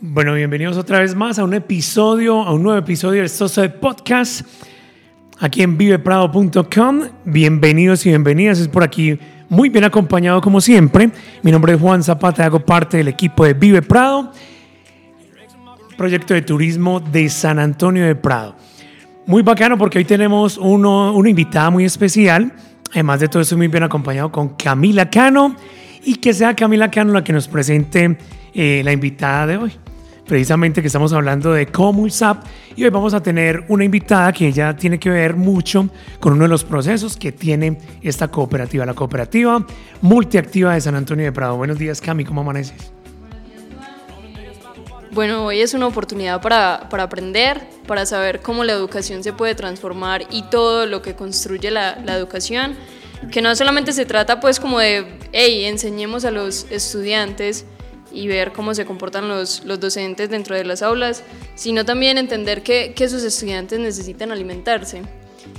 Bueno, bienvenidos otra vez más a un episodio, a un nuevo episodio del Soso de Podcast, aquí en viveprado.com. Bienvenidos y bienvenidas, es por aquí muy bien acompañado como siempre. Mi nombre es Juan Zapata, hago parte del equipo de Vive Prado, proyecto de turismo de San Antonio de Prado. Muy bacano porque hoy tenemos una invitada muy especial. Además de todo, estoy muy bien acompañado con Camila Cano y que sea Camila Cano la que nos presente eh, la invitada de hoy precisamente que estamos hablando de Comulsap y hoy vamos a tener una invitada que ya tiene que ver mucho con uno de los procesos que tiene esta cooperativa, la cooperativa multiactiva de San Antonio de Prado. Buenos días, Cami, ¿cómo amaneces? Bueno, hoy es una oportunidad para, para, aprender, para saber cómo la educación se puede transformar y todo lo que construye la, la educación, que no solamente se trata pues como de, hey, enseñemos a los estudiantes y ver cómo se comportan los, los docentes dentro de las aulas, sino también entender que, que sus estudiantes necesitan alimentarse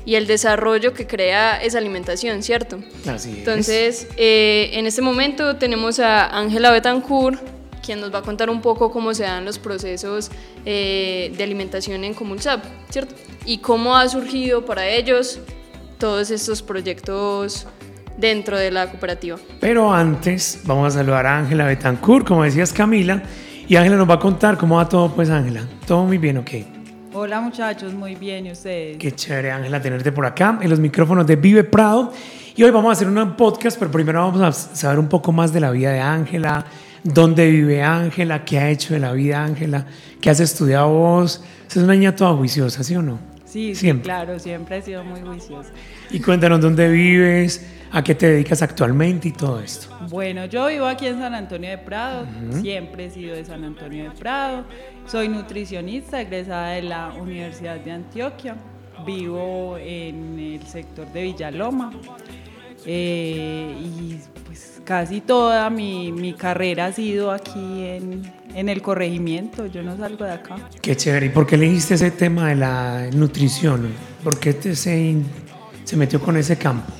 y el desarrollo que crea esa alimentación, ¿cierto? Así Entonces, eh, en este momento tenemos a Ángela Betancourt, quien nos va a contar un poco cómo se dan los procesos eh, de alimentación en Comulsap, ¿cierto? Y cómo ha surgido para ellos todos estos proyectos dentro de la cooperativa. Pero antes vamos a saludar a Ángela Betancourt, como decías Camila, y Ángela nos va a contar cómo va todo, pues Ángela. Todo muy bien, ¿ok? Hola muchachos, muy bien, ¿y ustedes? Qué chévere Ángela tenerte por acá en los micrófonos de Vive Prado. Y hoy vamos a hacer un podcast, pero primero vamos a saber un poco más de la vida de Ángela, dónde vive Ángela, qué ha hecho de la vida Ángela, qué has estudiado vos. Es una niña toda juiciosa, ¿sí o no? Sí, siempre. sí, claro, siempre he sido muy juiciosa. Y cuéntanos dónde vives, a qué te dedicas actualmente y todo esto. Bueno, yo vivo aquí en San Antonio de Prado, siempre he sido de San Antonio de Prado. Soy nutricionista egresada de la Universidad de Antioquia. Vivo en el sector de Villaloma. Eh, y pues casi toda mi, mi, carrera ha sido aquí en, en, el corregimiento, yo no salgo de acá. Qué chévere, ¿y por qué elegiste ese tema de la nutrición? ¿Por qué te, se, se metió con ese campo?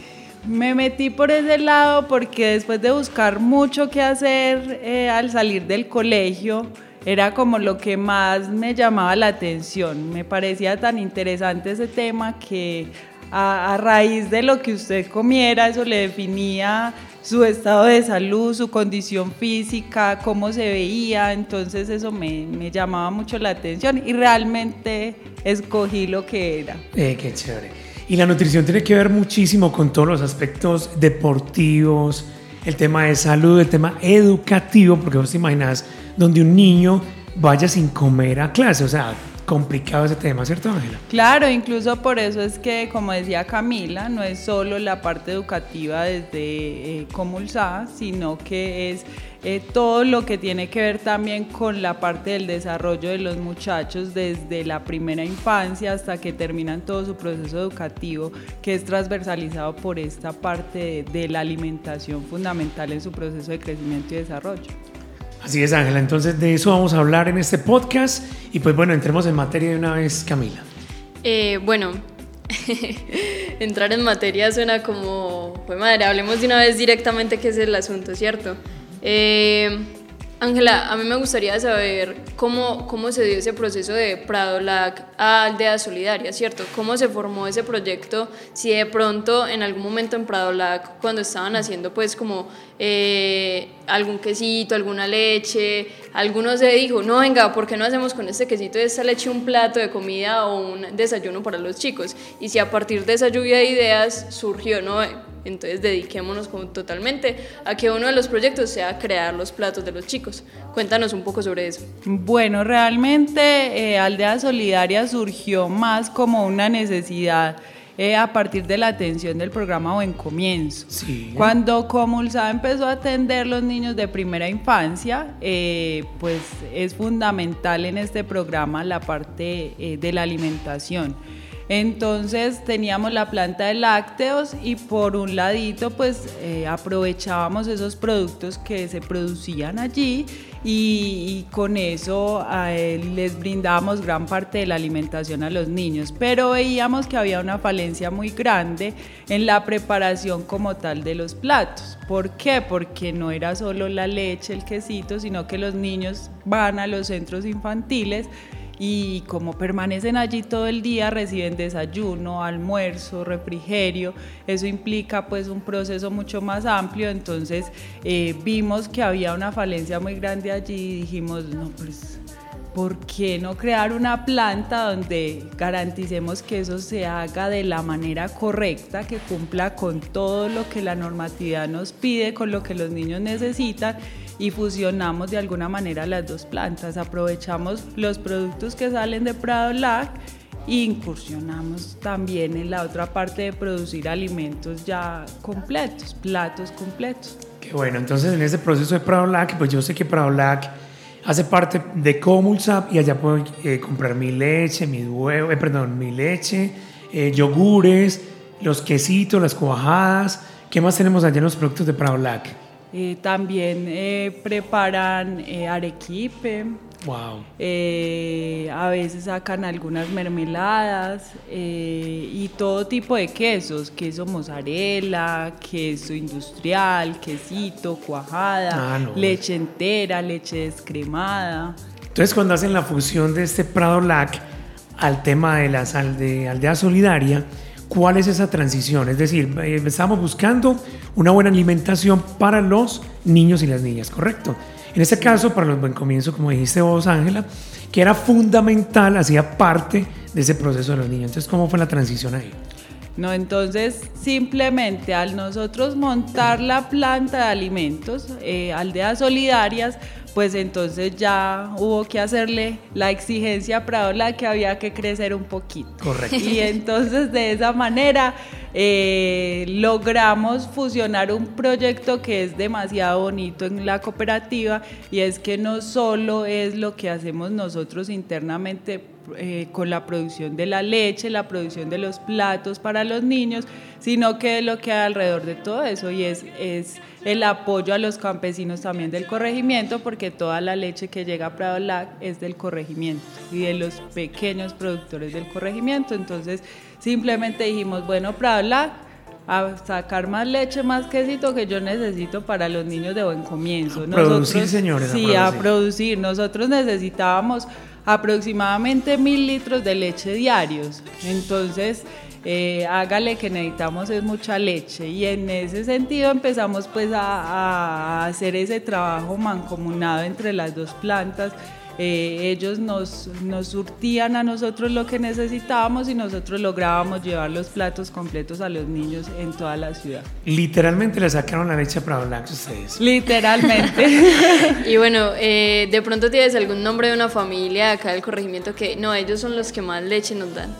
Me metí por ese lado porque después de buscar mucho que hacer eh, al salir del colegio, era como lo que más me llamaba la atención. Me parecía tan interesante ese tema que a, raíz de lo que usted comiera, eso le definía su estado de salud, su condición física, cómo se veía, entonces eso me, me llamaba mucho la atención y realmente escogí lo que era. Eh, qué chévere. Y la nutrición tiene que ver muchísimo con todos los aspectos deportivos, el tema de salud, el tema educativo, porque vos te imaginas donde un niño vaya sin comer a clase, o sea, complicado ese tema, ¿cierto, Ángela? Claro, incluso por eso es que, como decía Camila, no es solo la parte educativa desde eh, Comulsa, sino que es eh, todo lo que tiene que ver también con la parte del desarrollo de los muchachos desde la primera infancia hasta que terminan todo su proceso educativo, que es transversalizado por esta parte de la alimentación fundamental en su proceso de crecimiento y desarrollo. Así es, Ángela. Entonces de eso vamos a hablar en este podcast y pues bueno, entremos en materia de una vez, Camila. Eh, bueno, entrar en materia suena como, pues madre, hablemos de una vez directamente qué es el asunto, ¿cierto? Eh, Ángela, a mí me gustaría saber cómo, cómo se dio ese proceso de Prado LAC a Aldea Solidaria, ¿cierto? ¿Cómo se formó ese proyecto? Si de pronto en algún momento en Prado LAC, cuando estaban haciendo pues como eh, algún quesito, alguna leche, alguno se dijo, no, venga, ¿por qué no hacemos con este quesito y esta leche un plato de comida o un desayuno para los chicos? Y si a partir de esa lluvia de ideas surgió, ¿no? Entonces dediquémonos como totalmente a que uno de los proyectos sea crear los platos de los chicos. Cuéntanos un poco sobre eso. Bueno, realmente eh, Aldea Solidaria surgió más como una necesidad eh, a partir de la atención del programa Buen Comienzo. Sí. Cuando Comulsa empezó a atender los niños de primera infancia, eh, pues es fundamental en este programa la parte de la alimentación. Entonces teníamos la planta de lácteos y por un ladito pues eh, aprovechábamos esos productos que se producían allí y, con eso les brindábamos gran parte de la alimentación a los niños, pero veíamos que había una falencia muy grande en la preparación como tal de los platos. ¿Por qué? Porque no era solo la leche, el quesito, sino que los niños van a los centros infantiles y como permanecen allí todo el día reciben desayuno, almuerzo, refrigerio, eso implica pues un proceso mucho más amplio, entonces eh, vimos que había una falencia muy grande allí y dijimos, no, pues ¿por qué no crear una planta donde garanticemos que eso se haga de la manera correcta, que cumpla con todo lo que la normatividad nos pide, con lo que los niños necesitan? Y fusionamos de alguna manera las dos plantas. Aprovechamos los productos que salen de Prado Lac e incursionamos también en la otra parte de producir alimentos ya completos, platos completos. Qué bueno, entonces en ese proceso de Prado Lac, pues yo sé que Prado Lac hace parte de Comulsap y allá puedo eh, comprar mi leche, mi huevo, eh, perdón, mi leche, eh, yogures, los quesitos, las cuajadas. ¿Qué más tenemos allá en los productos de Prado Lac? Eh, también eh, preparan eh, arequipe. Wow. a veces sacan algunas mermeladas y todo tipo de quesos, queso mozzarella, queso industrial, quesito, cuajada, ah, leche entera, leche descremada. Entonces cuando hacen la fusión de este Prado Lac al tema de la sal de aldea solidaria, ¿Cuál es esa transición? Es decir, estamos buscando una buena alimentación para los niños y las niñas, ¿correcto? En este caso, para los buen comienzo, como dijiste vos, Ángela, que era fundamental, hacía parte de ese proceso de los niños. Entonces, ¿cómo fue la transición ahí? No, entonces simplemente al nosotros montar la planta de alimentos, eh, aldeas solidarias, pues entonces ya hubo que hacerle la exigencia para la que había que crecer un poquito. Correcto. Y entonces de esa manera eh, logramos fusionar un proyecto que es demasiado bonito en la cooperativa y es que no solo es lo que hacemos nosotros internamente eh, con la producción de la leche, la producción de los platos para los niños, sino que lo que hay alrededor de todo eso y es, es el apoyo a los campesinos también del corregimiento, porque toda la leche que llega a Prado Lac es del corregimiento y de los pequeños productores del corregimiento. Entonces, simplemente dijimos, bueno, Prado Lac, a sacar más leche, más quesito que yo necesito para los niños de buen comienzo. A producir, señores. Sí, a producir. Nosotros necesitábamos aproximadamente mil litros de leche diarios. Entonces, eh, hágale que necesitamos es mucha leche y en ese sentido empezamos pues a, hacer ese trabajo mancomunado entre las dos plantas. Eh, ellos nos, nos surtían a nosotros lo que necesitábamos y nosotros lográbamos llevar los platos completos a los niños en toda la ciudad. Literalmente le sacaron la leche a Prado Blanco ustedes. Literalmente. y bueno, eh, de pronto tienes algún nombre de una familia acá del corregimiento que no, ellos son los que más leche nos dan.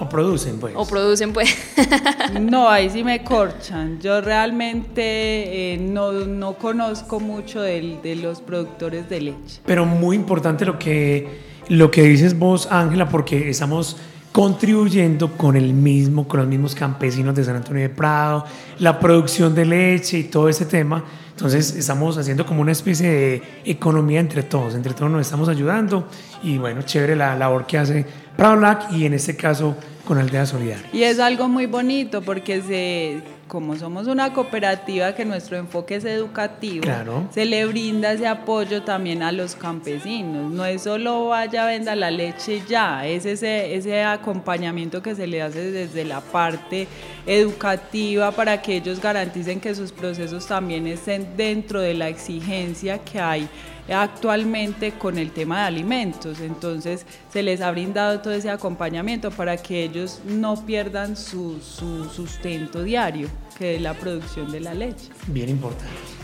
O producen, pues. O producen, pues. no, ahí sí me corchan. Yo realmente eh, no, no, conozco mucho de, de, los productores de leche. Pero muy importante lo que, lo que dices vos, Ángela, porque estamos contribuyendo con el mismo, con los mismos campesinos de San Antonio de Prado, la producción de leche y todo ese tema. Entonces estamos haciendo como una especie de economía entre todos, entre todos nos estamos ayudando y bueno, chévere la labor que hace Prado Black y en este caso con Aldea Solidaria. Y es algo muy bonito porque se, como somos una cooperativa que nuestro enfoque es educativo, se le brinda ese apoyo también a los campesinos. No es solo vaya, venda la leche ya, es ese, ese acompañamiento que se le hace desde la parte educativa para que ellos garanticen que sus procesos también estén dentro de la exigencia que hay actualmente con el tema de alimentos. Entonces se les ha brindado todo ese acompañamiento para que ellos no pierdan su, sustento diario, que es la producción de la leche. Bien importante.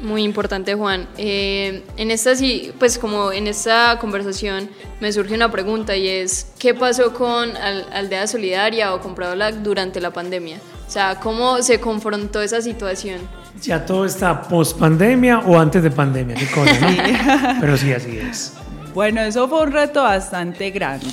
Muy importante, Juan. Eh, en esta sí, pues como en esta conversación me surge una pregunta y es ¿qué pasó con Aldea Solidaria o Compradola durante la pandemia? O sea, ¿cómo se confrontó esa situación? Ya todo está post pandemia o antes de pandemia, qué cosa, ¿no? Pero sí, así es. Bueno, eso fue un reto bastante grande.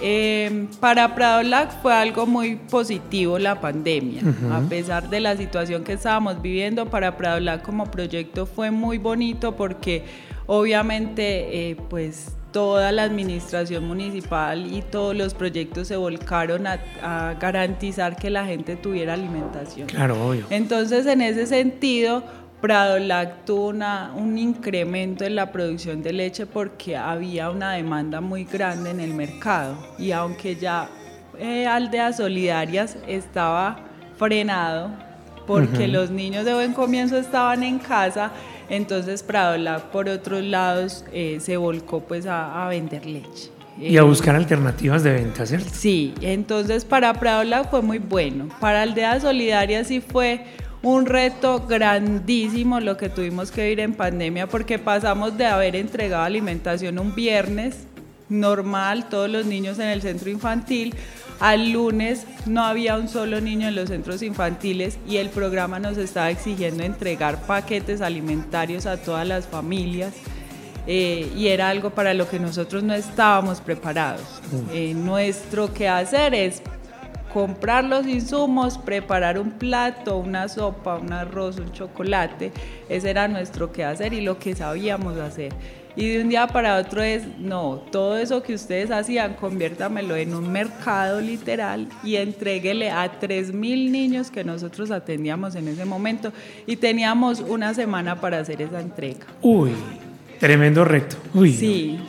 Eh, para Prado Lac fue algo muy positivo la pandemia. A pesar de la situación que estábamos viviendo, para Prado Lac como proyecto fue muy bonito porque obviamente eh, pues toda la administración municipal y todos los proyectos se volcaron a, a, garantizar que la gente tuviera alimentación. Claro, obvio. Entonces, en ese sentido, Prado tuvo una, un incremento en la producción de leche porque había una demanda muy grande en el mercado y aunque ya eh, Aldeas Solidarias estaba frenado porque los niños de buen comienzo estaban en casa, entonces Prado por otros lados eh, se volcó pues a, vender leche. Y a buscar alternativas de venta, ¿cierto? Sí, entonces para Prado fue muy bueno. Para Aldeas Solidarias sí fue un reto grandísimo lo que tuvimos que vivir en pandemia porque pasamos de haber entregado alimentación un viernes normal, todos los niños en el centro infantil, al lunes no había un solo niño en los centros infantiles y el programa nos estaba exigiendo entregar paquetes alimentarios a todas las familias. Eh, y era algo para lo que nosotros no estábamos preparados. Mm. Eh, nuestro quehacer es comprar los insumos, preparar un plato, una sopa, un arroz, un chocolate. Ese era nuestro quehacer y lo que sabíamos hacer. Y de un día para otro es, no, todo eso que ustedes hacían, conviértamelo en un mercado literal y entréguele a 3.000 niños que nosotros atendíamos en ese momento. Y teníamos una semana para hacer esa entrega. Uy, tremendo reto. Uy, sí.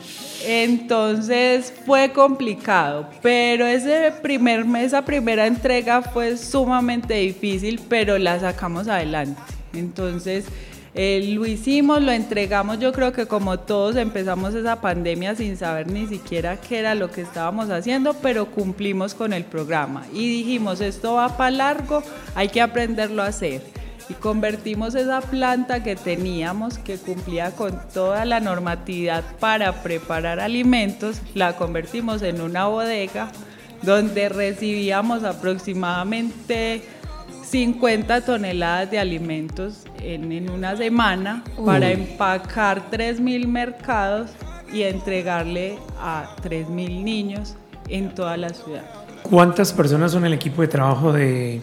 Entonces fue complicado, pero ese primer, esa primera entrega fue sumamente difícil, pero la sacamos adelante. Entonces eh, lo hicimos, lo entregamos, yo creo que como todos empezamos esa pandemia sin saber ni siquiera qué era lo que estábamos haciendo, pero cumplimos con el programa. Y dijimos, esto va para largo, hay que aprenderlo a hacer y convertimos esa planta que teníamos, que cumplía con toda la normatividad para preparar alimentos, la convertimos en una bodega donde recibíamos aproximadamente 50 toneladas de alimentos en, una semana para empacar 3.000 mercados y entregarle a 3.000 niños en toda la ciudad. ¿Cuántas personas son el equipo de trabajo de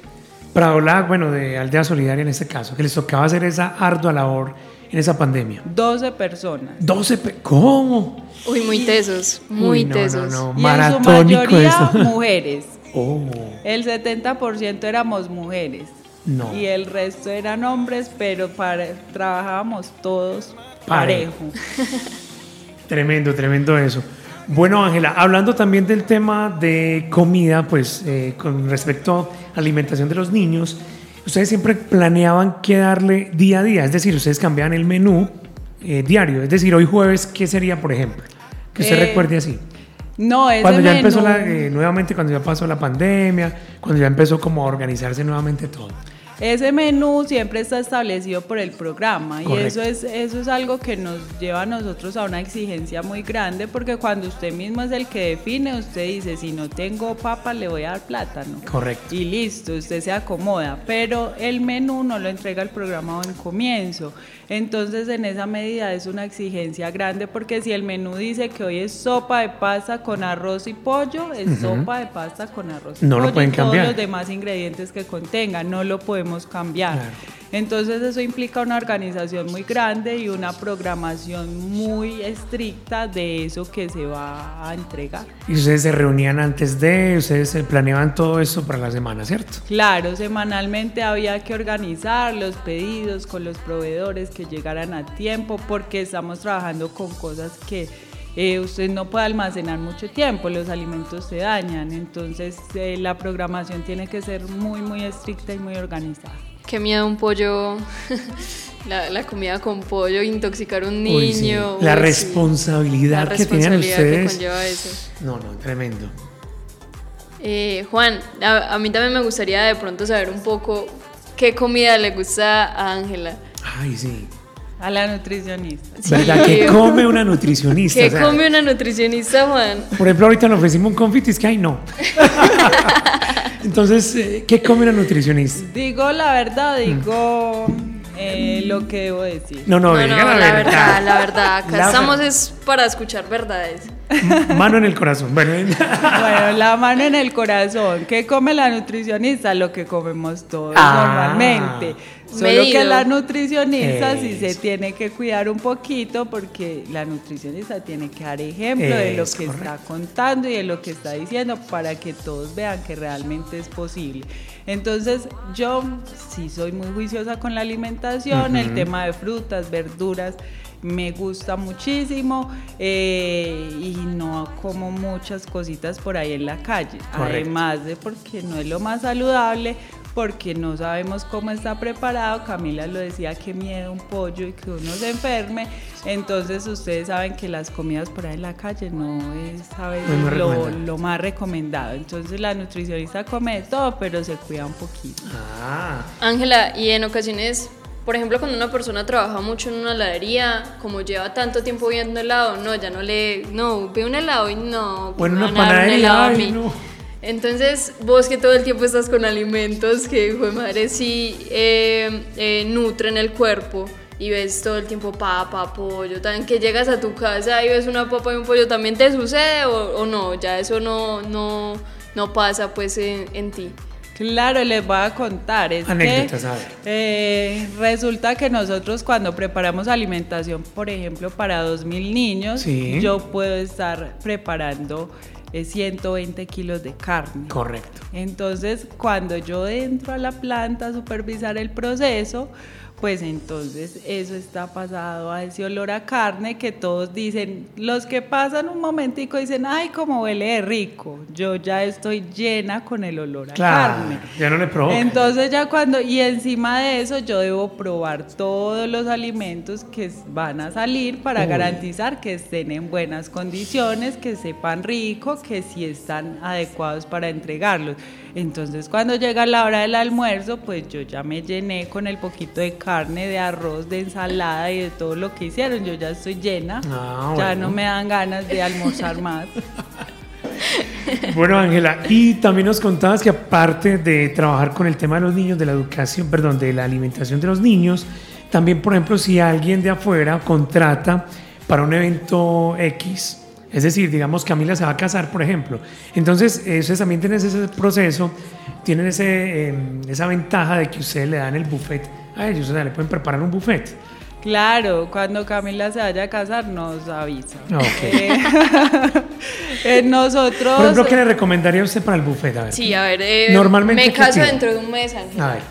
Pradolag, bueno, de Aldea Solidaria en este caso, que les tocaba hacer esa ardua labor en esa pandemia? 12 personas. 12 ¿Cómo? Uy, muy tesos, muy tesos. No, no, y en su mayoría mujeres. Oh. El 70% éramos mujeres. No. Y el resto eran hombres, pero para, trabajábamos todos parejo. tremendo, tremendo eso. Bueno, Ángela, hablando también del tema de comida, pues eh, con respecto a alimentación de los niños, ustedes siempre planeaban qué darle día a día, es decir, ustedes cambiaban el menú eh, diario, es decir, hoy jueves, ¿qué sería, por ejemplo? Que usted eh, recuerde así. No, ese Cuando ya empezó nuevamente, cuando ya pasó la pandemia, cuando ya empezó como a organizarse nuevamente todo. Ese menú siempre está establecido por el programa y eso es, eso es algo que nos lleva a nosotros a una exigencia muy grande porque cuando usted mismo es el que define, usted dice, si no tengo papa le voy a dar plátano. Correcto. Y listo, usted se acomoda, pero el menú no lo entrega el programa en comienzo. Entonces en esa medida es una exigencia grande porque si el menú dice que hoy es sopa de pasta con arroz y pollo, es sopa de pasta con arroz y no pollo. Lo pueden cambiar. Todos los demás ingredientes que contenga, no lo podemos cambiar. Entonces eso implica una organización muy grande y una programación muy estricta de eso que se va a entregar. Y ustedes se reunían antes de, ustedes planeaban todo eso para la semana, ¿cierto? Claro, semanalmente había que organizar los pedidos con los proveedores que llegaran a tiempo porque estamos trabajando con cosas que eh, usted no puede almacenar mucho tiempo, los alimentos se dañan, entonces eh, la programación tiene que ser muy, muy estricta y muy organizada. Qué miedo un pollo, la, comida con pollo, intoxicar a un niño. La responsabilidad que tenían ustedes. No, no, tremendo. Eh, Juan, a, mí también me gustaría de pronto saber un poco qué comida le gusta a Ángela. Ay, sí. A la nutricionista. ¿Verdad? ¿Qué come una nutricionista? ¿Qué come una nutricionista, Juan? Por ejemplo, ahorita nos ofrecimos un confit es que ay, no. Entonces, eh, ¿qué come una nutricionista? Digo la verdad, digo eh, lo que debo decir. No, no, no, la, la verdad. La verdad, Acá estamos es para escuchar verdades. Mano en el corazón. Bueno. bueno, la mano en el corazón. ¿Qué come la nutricionista? Lo que comemos todos ah. normalmente Solo que la nutricionista sí se tiene que cuidar un poquito porque la nutricionista tiene que dar ejemplo de lo que está contando y de lo que está diciendo para que todos vean que realmente es posible. Entonces yo sí soy muy juiciosa con la alimentación, el tema de frutas, verduras me gusta muchísimo eh, y no como muchas cositas por ahí en la calle. Además de porque no es lo más saludable, porque no sabemos cómo está preparado. Camila lo decía, que miedo un pollo y que uno se enferme. Entonces ustedes saben que las comidas por ahí en la calle no es lo, más recomendado. Entonces la nutricionista come todo, pero se cuida un poquito. Ah. Ángela, y en ocasiones por ejemplo, cuando una persona trabaja mucho en una heladería, como lleva tanto tiempo viendo helado, no, ya no le, no, ve un helado y no, bueno, una panadería, no. Entonces, vos que todo el tiempo estás con alimentos que, hijo de madre, sí eh, eh, nutren el cuerpo y ves todo el tiempo papa, pollo, también que llegas a tu casa y ves una papa y un pollo, ¿también te sucede o, no? Ya eso no, no, no pasa pues en, ti. Claro, les voy a contar. Es Anécdotas, eh, resulta que nosotros cuando preparamos alimentación, por ejemplo, para 2.000 niños, yo puedo estar preparando 120 kilos de carne. Correcto. Entonces, cuando yo entro a la planta a supervisar el proceso, pues entonces eso está pasado a ese olor a carne que todos dicen, los que pasan un momentico dicen, ay, como huele de rico, yo ya estoy llena con el olor a carne. Ya no le provoca. Entonces ya cuando, y encima de eso yo debo probar todos los alimentos que van a salir para garantizar que estén en buenas condiciones, que sepan rico, que sí están adecuados para entregarlos. Entonces cuando llega la hora del almuerzo, pues yo ya me llené con el poquito de carne, de arroz, de ensalada y de todo lo que hicieron. Yo ya estoy llena, ah, ya no me dan ganas de almorzar más. Bueno, Ángela, y también nos contabas que aparte de trabajar con el tema de los niños, de la educación, perdón, de la alimentación de los niños, también, por ejemplo, si alguien de afuera contrata para un evento X, es decir, digamos, Camila se va a casar, por ejemplo. Entonces, ustedes también tienen ese proceso, tienen ese, em, esa ventaja de que ustedes le dan el buffet a ellos, o sea, le pueden preparar un buffet. Claro, cuando Camila se vaya a casar nos avisa. Okay. Eh, nosotros... Por ejemplo, ¿qué le recomendaría a usted para el buffet? A ver, sí, a ver, eh, Normalmente, me caso dentro de un mes. Ángel. A ver.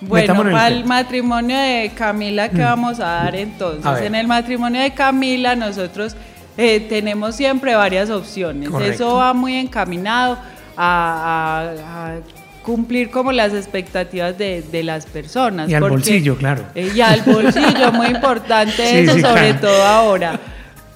Bueno, para el, matrimonio de Camila, ¿qué mm. vamos a dar entonces? En el matrimonio de Camila nosotros eh, tenemos siempre varias opciones. Eso va muy encaminado a, cumplir como las expectativas de, las personas. Y al bolsillo, claro. Eh, y al bolsillo, muy importante eso, sobre todo ahora.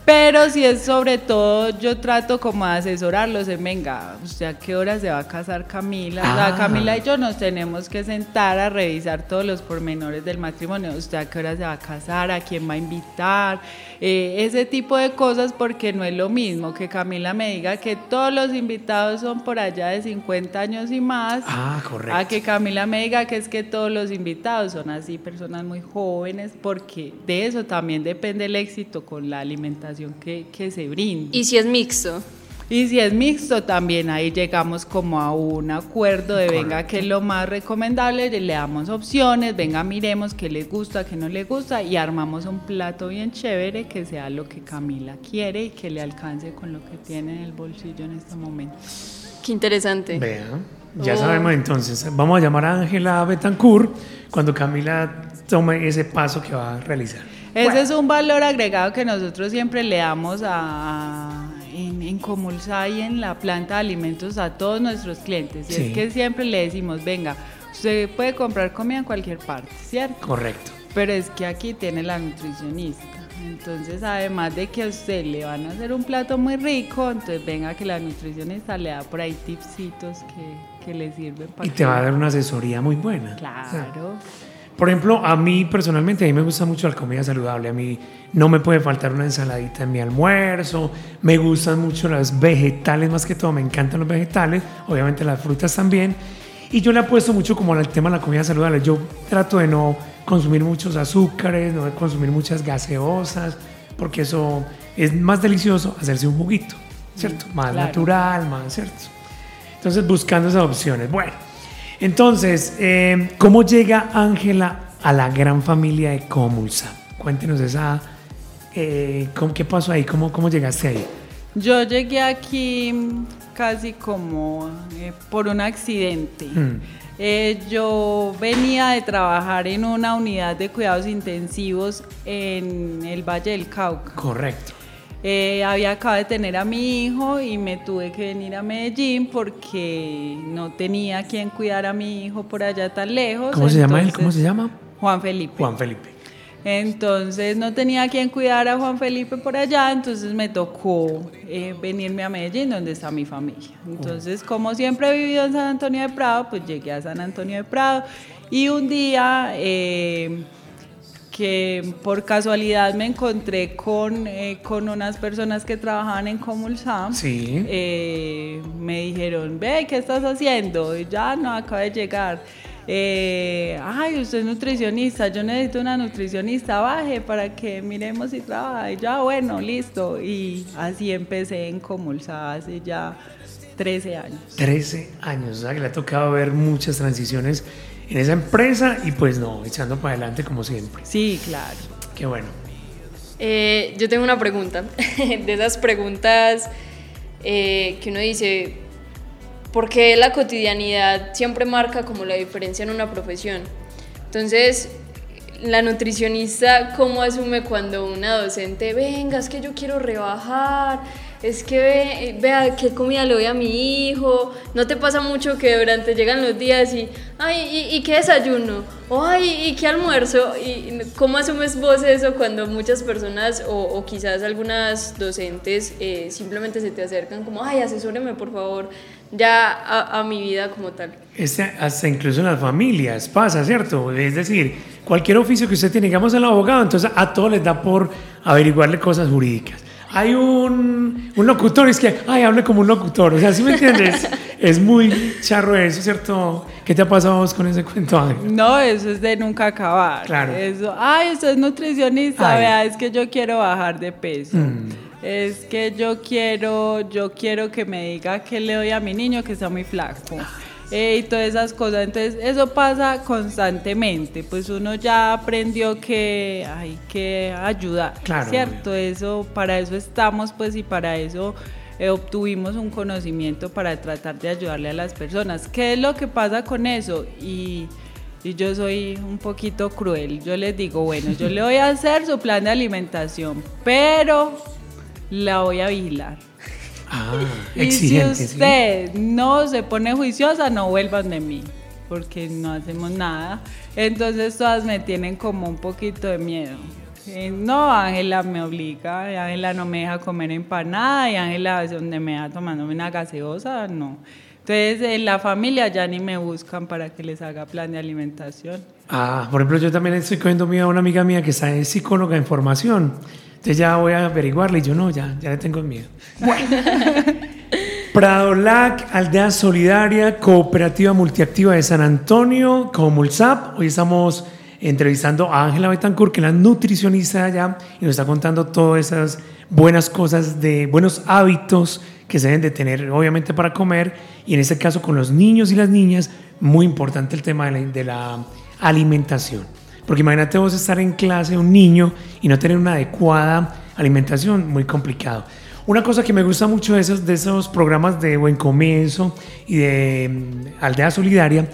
Pero si es sobre todo, yo trato como de asesorarlos en, venga, ¿usted a qué hora se va a casar Camila? Ah. Camila y yo nos tenemos que sentar a revisar todos los pormenores del matrimonio. ¿Usted a qué hora se va a casar? ¿A quién va a invitar? Eh, ese tipo de cosas porque no es lo mismo que Camila me diga que todos los invitados son por allá de 50 años y más. Ah, correcto. A que Camila me diga que es que todos los invitados son así, personas muy jóvenes, porque de eso también depende el éxito con la alimentación que, que se brinda. ¿Y si es mixto? Y si es mixto, también ahí llegamos como a un acuerdo de venga, que es lo más recomendable, le damos opciones, venga, miremos qué le gusta, qué no le gusta y armamos un plato bien chévere que sea lo que Camila quiere y que le alcance con lo que tiene en el bolsillo en este momento. Qué interesante. Vean, ya sabemos entonces, vamos a llamar a Ángela Betancourt cuando Camila tome ese paso que va a realizar. Ese es un valor agregado que nosotros siempre le damos a en, en Comulsa y en la planta de alimentos a todos nuestros clientes. Y es que siempre le decimos, venga, usted puede comprar comida en cualquier parte, ¿cierto? Correcto. Pero es que aquí tiene la nutricionista. Entonces, además de que a usted le van a hacer un plato muy rico, entonces venga que la nutricionista le da por ahí tipsitos que, que le sirven para... Y te va a dar una asesoría muy buena. Claro. Por ejemplo, a mí personalmente, a mí me gusta mucho la comida saludable. A mí no me puede faltar una ensaladita en mi almuerzo. Me gustan mucho los vegetales, más que todo. Me encantan los vegetales. Obviamente las frutas también. Y yo le apuesto mucho como al tema de la comida saludable. Yo trato de no consumir muchos azúcares, no de consumir muchas gaseosas, porque eso es más delicioso hacerse un juguito, ¿cierto? Mm, más natural, más, ¿cierto? Entonces buscando esas opciones. Bueno. Entonces, eh, ¿cómo llega Ángela a la gran familia de Comulsa. Cuéntenos esa, eh, ¿qué pasó ahí? ¿Cómo, ¿Cómo llegaste ahí? Yo llegué aquí casi como eh, por un accidente. Mm. Eh, yo venía de trabajar en una unidad de cuidados intensivos en el Valle del Cauca. Correcto. Eh, había acabado de tener a mi hijo y me tuve que venir a Medellín porque no tenía quien cuidar a mi hijo por allá tan lejos. ¿Cómo se llama él? ¿Cómo se llama? Juan Felipe. Juan Felipe. Entonces no tenía quien cuidar a Juan Felipe por allá, entonces me tocó eh, venirme a Medellín, donde está mi familia. Entonces, como siempre he vivido en San Antonio de Prado, pues llegué a San Antonio de Prado y un día eh, que por casualidad me encontré con, eh, con unas personas que trabajaban en Comulsam, me dijeron, ve, ¿qué estás haciendo? Y ya no, acabo de llegar eh, ay, usted es nutricionista, yo necesito una nutricionista, baje para que miremos si trabaja. Y ya, bueno, listo. Y así empecé en Comulsa hace ya 13 años. 13 años, o sea que le ha tocado ver muchas transiciones en esa empresa y pues no, echando para adelante como siempre. Sí, claro. Qué bueno. Eh, yo tengo una pregunta, de esas preguntas eh, que uno dice, porque la cotidianidad siempre marca como la diferencia en una profesión. Entonces, la nutricionista, ¿cómo asume cuando una docente, venga, es que yo quiero rebajar? Es que vea qué comida le doy a mi hijo, no te pasa mucho que durante llegan los días y, ay, ¿y, qué desayuno? O, ay, ¿y qué almuerzo? ¿Y cómo asumes vos eso cuando muchas personas o, quizás algunas docentes eh, simplemente se te acercan como, ay, asesóreme por favor ya a, mi vida como tal? Hasta incluso en las familias pasa, ¿cierto? Es decir, cualquier oficio que usted tiene, digamos el abogado, entonces a todos les da por averiguarle cosas jurídicas hay un, un locutor, es que, ay, hable como un locutor. O sea, ¿sí me entiendes? es muy charro eso, ¿cierto? ¿Qué te ha pasado vos con ese cuento, No, eso es de nunca acabar. Claro. Eso, ay, usted es nutricionista, vea, es que yo quiero bajar de peso. Mm. Es que yo quiero, yo quiero que me diga qué le doy a mi niño que está muy flaco. Eh, y todas esas cosas. Entonces, eso pasa constantemente. Pues uno ya aprendió que hay que ayudar, claro, ¿cierto? Eso, para eso estamos, pues, y para eso eh, obtuvimos un conocimiento para tratar de ayudarle a las personas. ¿Qué es lo que pasa con eso? Y, y yo soy un poquito cruel. Yo les digo, bueno, yo le voy a hacer su plan de alimentación, pero la voy a vigilar. Ah, y si usted no se pone juiciosa, no vuelvan de mí, porque no hacemos nada. Entonces todas me tienen como un poquito de miedo. No, Ángela me obliga, Ángela no me deja comer empanada y Ángela donde me da tomándome una gaseosa, no. Entonces en la familia ya ni me buscan para que les haga plan de alimentación. Ah, por ejemplo, yo también estoy cogiendo miedo a una amiga mía que está en psicóloga en formación entonces ya voy a averiguarle y yo no, ya, ya le tengo miedo. Bueno. Pradolac, Aldea Solidaria, Cooperativa Multiactiva de San Antonio, como el SAP. Hoy estamos entrevistando a Ángela Betancourt, que es la nutricionista allá, y nos está contando todas esas buenas cosas, de buenos hábitos que se deben de tener, obviamente, para comer, y en este caso con los niños y las niñas, muy importante el tema de la alimentación. Porque imagínate vos estar en clase, un niño, y no tener una adecuada alimentación, muy complicado. Una cosa que me gusta mucho de esos, de esos programas de Buen Comienzo y de mm, Aldea Solidaria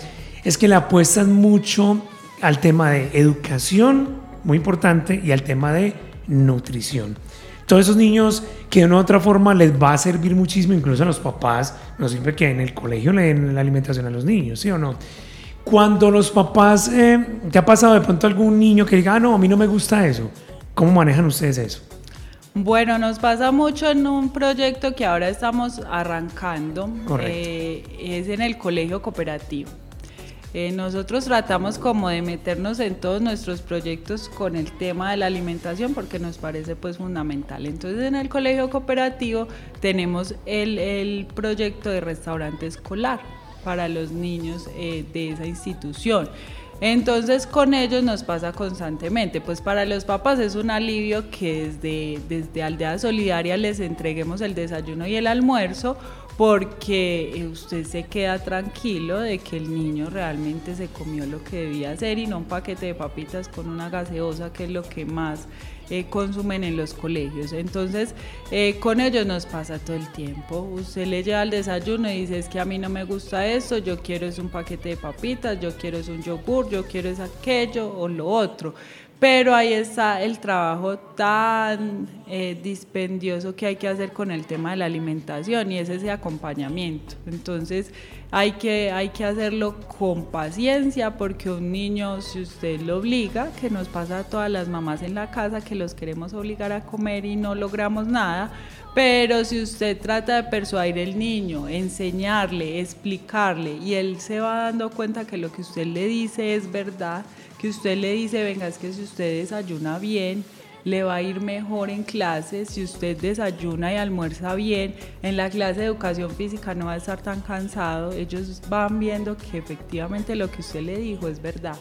es que le apuestan mucho al tema de educación, muy importante, y al tema de nutrición. Todos esos niños que de una u otra forma les va a servir muchísimo, incluso a los papás, no siempre que en el colegio le den la alimentación a los niños, ¿sí o no? Cuando los papás, eh, ¿te ha pasado de pronto algún niño que diga, ah, no, a mí no me gusta eso? ¿Cómo manejan ustedes eso? Bueno, nos pasa mucho en un proyecto que ahora estamos arrancando. Eh, es en el colegio cooperativo. Eh, nosotros tratamos como de meternos en todos nuestros proyectos con el tema de la alimentación porque nos parece pues fundamental. Entonces en el colegio cooperativo tenemos el, el proyecto de restaurante escolar para los niños eh, de esa institución. Entonces con ellos nos pasa constantemente, pues para los papás es un alivio que desde, desde Aldea Solidaria les entreguemos el desayuno y el almuerzo, porque usted se queda tranquilo de que el niño realmente se comió lo que debía hacer y no un paquete de papitas con una gaseosa, que es lo que más eh, consumen en los colegios. Entonces, eh, con ellos nos pasa todo el tiempo. Usted le lleva el desayuno y dice, es que a mí no me gusta esto, yo quiero es un paquete de papitas, yo quiero es un yogur, yo quiero es aquello o lo otro. Pero ahí está el trabajo tan eh, dispendioso que hay que hacer con el tema de la alimentación y es ese acompañamiento. Entonces hay que, hay que hacerlo con paciencia porque un niño, si usted lo obliga, que nos pasa a todas las mamás en la casa que los queremos obligar a comer y no logramos nada, pero si usted trata de persuadir al niño, enseñarle, explicarle y él se va dando cuenta que lo que usted le dice es verdad, que usted le dice, venga, es que si usted desayuna bien, le va a ir mejor en clase, si usted desayuna y almuerza bien, en la clase de educación física no va a estar tan cansado, ellos van viendo que efectivamente lo que usted le dijo es verdad.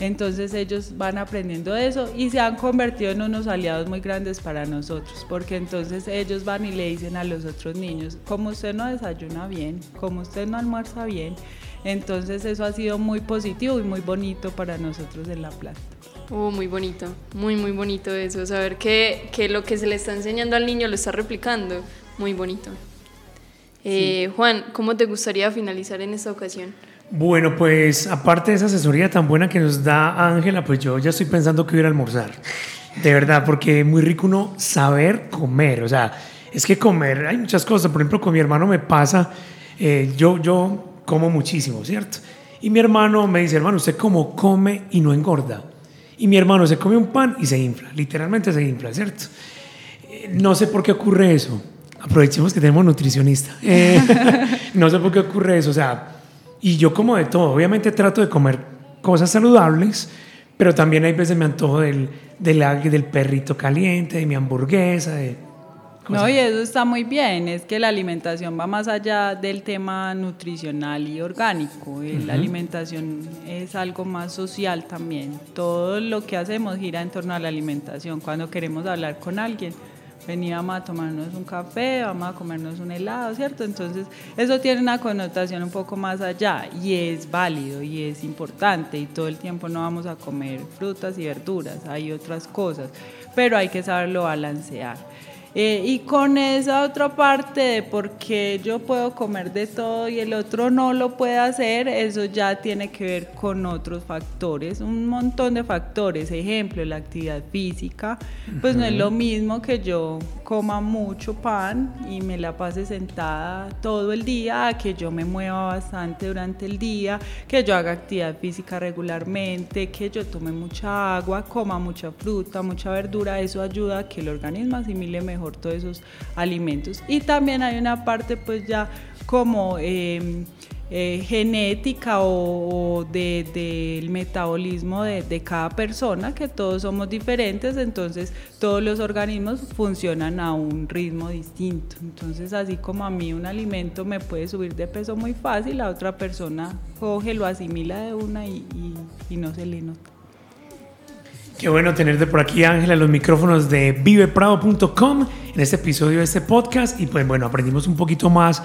Entonces ellos van aprendiendo eso y se han convertido en unos aliados muy grandes para nosotros, porque entonces ellos van y le dicen a los otros niños, como usted no desayuna bien, como usted no almuerza bien, entonces eso ha sido muy positivo y muy bonito para nosotros en La Plata. Oh, muy bonito, muy, muy bonito eso, saber que, que lo que se le está enseñando al niño lo está replicando, muy bonito. Eh, Juan, ¿cómo te gustaría finalizar en esta ocasión? Bueno, pues aparte de esa asesoría tan buena que nos da Ángela, pues yo ya estoy pensando que voy a almorzar. De verdad, porque es muy rico uno saber comer. O sea, es que comer, hay muchas cosas. Por ejemplo, con mi hermano me pasa, eh, yo, yo como muchísimo, ¿cierto? Y mi hermano me dice, hermano, usted cómo come y no engorda. Y mi hermano se come un pan y se infla, literalmente se infla, ¿cierto? Eh, no sé por qué ocurre eso. Aprovechemos que tenemos nutricionista. Eh, no sé por qué ocurre eso, o sea, y yo como de todo. Obviamente trato de comer cosas saludables, pero también hay veces me antojo del, del, del perrito caliente, de mi hamburguesa, de no, y eso está muy bien, es que la alimentación va más allá del tema nutricional y orgánico, eh, la alimentación es algo más social también, todo lo que hacemos gira en torno a la alimentación, cuando queremos hablar con alguien, veníamos a tomarnos un café, vamos a comernos un helado, ¿cierto? Entonces eso tiene una connotación un poco más allá y es válido y es importante y todo el tiempo no vamos a comer frutas y verduras, hay otras cosas, pero hay que saberlo balancear. Eh, y con esa otra parte de por qué yo puedo comer de todo y el otro no lo puede hacer, eso ya tiene que ver con otros factores, un montón de factores. Ejemplo, la actividad física, pues no es lo mismo que yo coma mucho pan y me la pase sentada todo el día, que yo me mueva bastante durante el día, que yo haga actividad física regularmente, que yo tome mucha agua, coma mucha fruta, mucha verdura, eso ayuda a que el organismo asimile mejor todos esos alimentos. Y también hay una parte pues ya como em, eh, genética o, del metabolismo de, cada persona, que todos somos diferentes, entonces todos los organismos funcionan a un ritmo distinto. Entonces así como a mí un alimento me puede subir de peso muy fácil, la otra persona coge, lo asimila de una y, y no se le nota. Qué bueno tenerte por aquí, Ángela, los micrófonos de viveprado.com en este episodio de este podcast. Y pues bueno, aprendimos un poquito más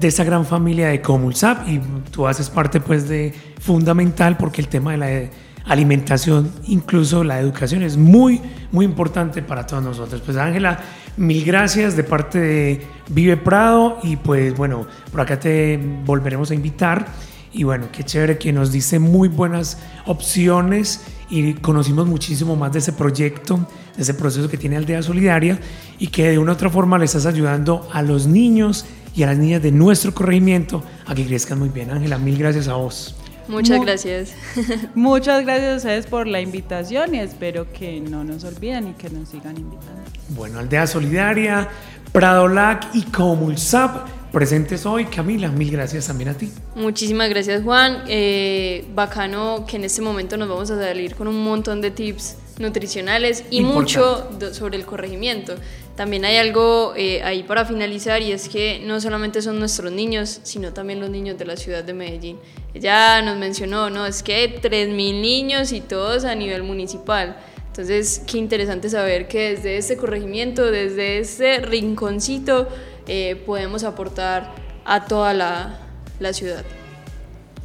de esa gran familia de Comulsap y tú haces parte pues de fundamental porque el tema de la alimentación, incluso la educación, es muy, muy importante para todos nosotros. Pues Ángela, mil gracias de parte de Vive Prado y pues bueno, por acá te volveremos a invitar. Y bueno, qué chévere que nos dice muy buenas opciones y conocimos muchísimo más de ese proyecto, de ese proceso que tiene Aldea Solidaria y que de una u otra forma le estás ayudando a los niños y a las niñas de nuestro corregimiento a que crezcan muy bien. Ángela, mil gracias a vos. Muchas gracias. Muchas gracias a ustedes por la invitación y espero que no nos olviden y que nos sigan invitando. Bueno, Aldea Solidaria, Pradolac y Comulsap presentes hoy. Camila, mil gracias también a ti. Muchísimas gracias Juan. Eh, bacano que en este momento nos vamos a salir con un montón de tips nutricionales y mucho sobre el corregimiento. También hay algo eh, ahí para finalizar y es que no solamente son nuestros niños, sino también los niños de la ciudad de Medellín. Ella nos mencionó, ¿no? Es que hay 3.000 niños y todos a nivel municipal. Entonces, qué interesante saber que desde este corregimiento, desde este rinconcito, eh, podemos aportar a toda la, la ciudad.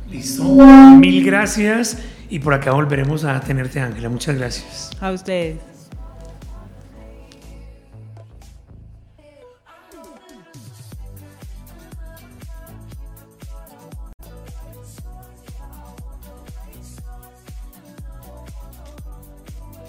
Listo. Mil gracias y por acá volveremos a tenerte, Ángela. Muchas gracias. A ustedes.